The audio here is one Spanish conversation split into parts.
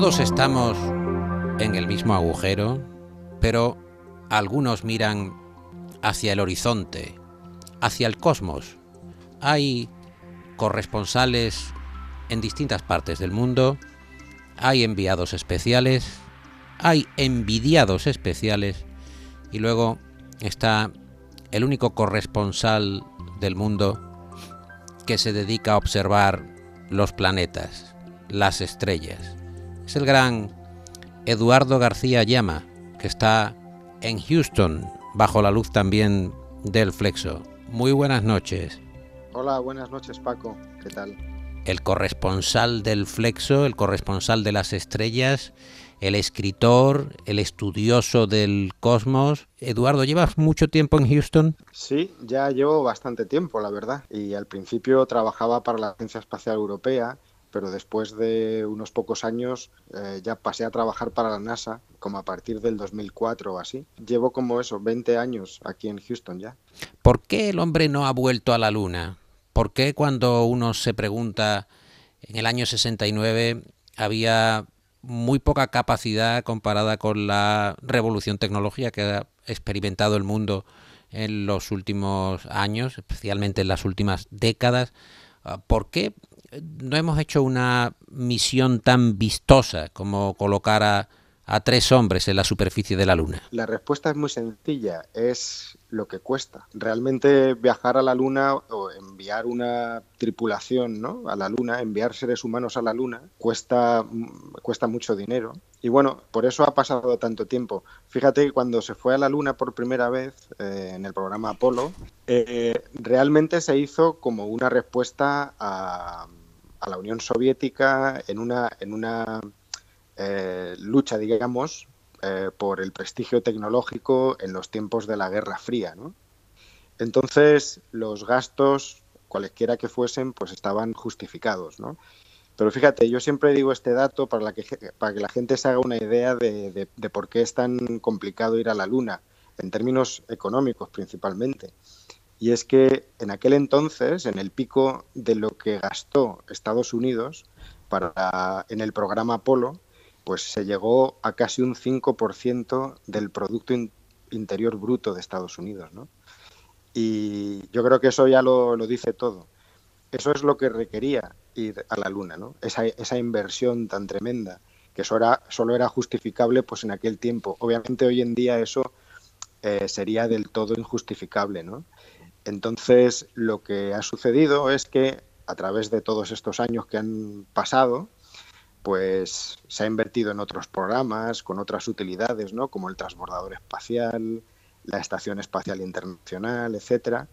Todos estamos en el mismo agujero, pero algunos miran hacia el horizonte, hacia el cosmos. Hay corresponsales en distintas partes del mundo, hay enviados especiales, hay envidiados especiales y luego está el único corresponsal del mundo que se dedica a observar los planetas, las estrellas. Es el gran Eduardo García Llama, que está en Houston, bajo la luz también del Flexo. Muy buenas noches. Hola, buenas noches Paco, ¿qué tal? El corresponsal del Flexo, el corresponsal de las estrellas, el escritor, el estudioso del cosmos. Eduardo, ¿llevas mucho tiempo en Houston? Sí, ya llevo bastante tiempo, la verdad. Y al principio trabajaba para la Agencia Espacial Europea pero después de unos pocos años eh, ya pasé a trabajar para la NASA, como a partir del 2004 o así. Llevo como eso, 20 años aquí en Houston ya. ¿Por qué el hombre no ha vuelto a la Luna? ¿Por qué cuando uno se pregunta, en el año 69 había muy poca capacidad comparada con la revolución tecnológica que ha experimentado el mundo en los últimos años, especialmente en las últimas décadas? ¿Por qué no hemos hecho una misión tan vistosa como colocar a, tres hombres en la superficie de la Luna? La respuesta es muy sencilla, es lo que cuesta. Realmente viajar a la Luna o enviar una tripulación ¿no? a la Luna, enviar seres humanos a la Luna, cuesta, cuesta mucho dinero. Y bueno, por eso ha pasado tanto tiempo. Fíjate que cuando se fue a la Luna por primera vez eh, en el programa Apolo, eh, realmente se hizo como una respuesta a a la Unión Soviética en una, en una eh, lucha, digamos, eh, por el prestigio tecnológico en los tiempos de la Guerra Fría. Entonces, los gastos, cualesquiera que fuesen, pues estaban justificados. ¿no? Pero fíjate, yo siempre digo este dato para, que, para que la gente se haga una idea de, de por qué es tan complicado ir a la Luna, en términos económicos principalmente y es que en aquel entonces, en el pico de lo que gastó Estados Unidos para, en el programa Apolo, pues se llegó a casi un 5% del Producto Interior Bruto de Estados Unidos. ¿no? Y yo creo que eso ya lo, dice todo. Eso es lo que requería ir a la Luna, ¿no? esa, esa inversión tan tremenda, que solo era, solo era justificable pues, en aquel tiempo. Obviamente hoy en día eso eh, sería del todo injustificable. ¿no? Entonces, lo que ha sucedido es que a través de todos estos años que han pasado, pues se ha invertido en otros programas con otras utilidades, ¿no? Como el transbordador espacial, la Estación Espacial Internacional, etcétera.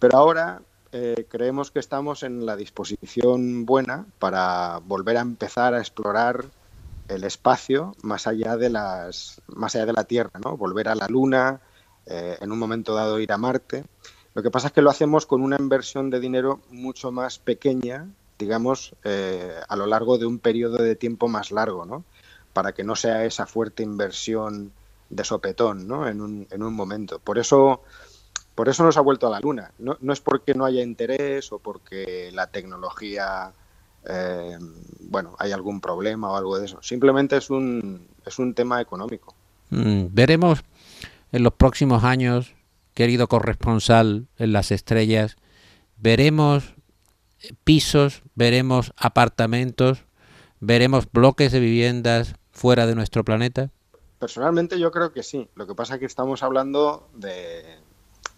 Pero ahora eh, creemos que estamos en la disposición buena para volver a empezar a explorar el espacio más allá de las más allá de la Tierra, ¿no? Volver a la Luna, eh, en un momento dado ir a Marte. Lo que pasa es que lo hacemos con una inversión de dinero mucho más pequeña, digamos, eh, a lo largo de un periodo de tiempo más largo, ¿no? Para que no sea esa fuerte inversión de sopetón, ¿no? En un, en un momento. Por eso, por eso nos ha vuelto a la luna. No, no es porque no haya interés o porque la tecnología, eh, bueno, hay algún problema o algo de eso. Simplemente es un, es un tema económico. Mm, veremos en los próximos años querido corresponsal en las estrellas, veremos pisos, veremos apartamentos, veremos bloques de viviendas fuera de nuestro planeta? Personalmente yo creo que sí. Lo que pasa es que estamos hablando de,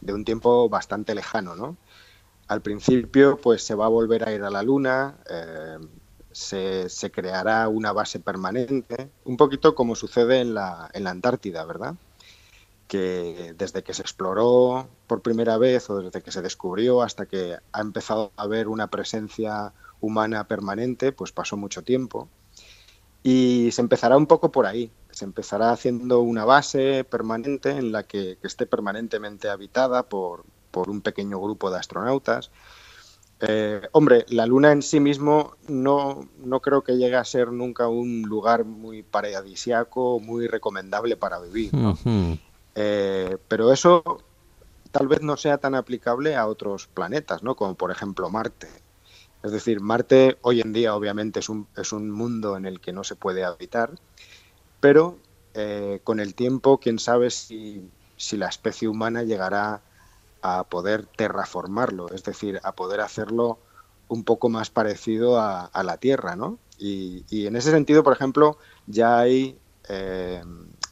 un tiempo bastante lejano, ¿no? Al principio, pues se va a volver a ir a la Luna, eh, se, se, creará una base permanente, un poquito como sucede en la, en la Antártida, ¿verdad? Que desde que se exploró por primera vez o desde que se descubrió hasta que ha empezado a haber una presencia humana permanente, pues pasó mucho tiempo. Y se empezará un poco por ahí. Se empezará haciendo una base permanente en la que, esté permanentemente habitada por, un pequeño grupo de astronautas. Eh, hombre, la Luna en sí mismo no, no creo que llegue a ser nunca un lugar muy paradisiaco, muy recomendable para vivir. Eh, pero eso tal vez no sea tan aplicable a otros planetas, ¿no? Como por ejemplo Marte. Es decir, Marte hoy en día obviamente es un, es un mundo en el que no se puede habitar, pero eh, con el tiempo, quién sabe si, la especie humana llegará a poder terraformarlo, es decir, a poder hacerlo un poco más parecido a, la Tierra, ¿no? Y, en ese sentido, por ejemplo, ya hay, eh,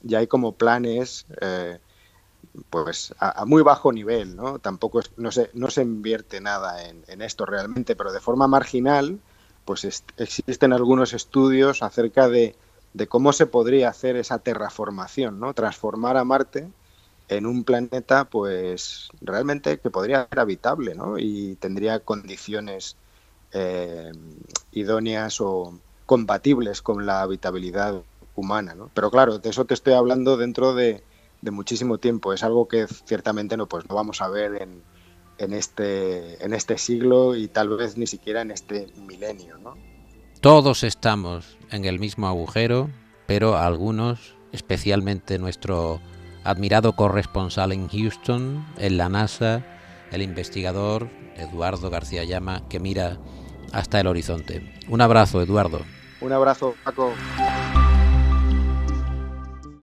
ya hay como planes eh, pues a, muy bajo nivel, ¿no? Tampoco no, se, no se invierte nada en, esto realmente, pero de forma marginal, pues existen algunos estudios acerca de, cómo se podría hacer esa terraformación, ¿no? Transformar a Marte en un planeta, pues realmente que podría ser habitable, ¿no? Y tendría condiciones eh, idóneas o compatibles con la habitabilidad humana, ¿no? Pero claro, de eso te estoy hablando dentro de, de muchísimo tiempo. Es algo que ciertamente no, pues, no vamos a ver en, en, este, en este siglo y tal vez ni siquiera en este milenio. ¿no? Todos estamos en el mismo agujero, pero algunos, especialmente nuestro admirado corresponsal en Houston, en la NASA, el investigador Eduardo García Llama, que mira hasta el horizonte. Un abrazo, Eduardo. Un abrazo, Paco.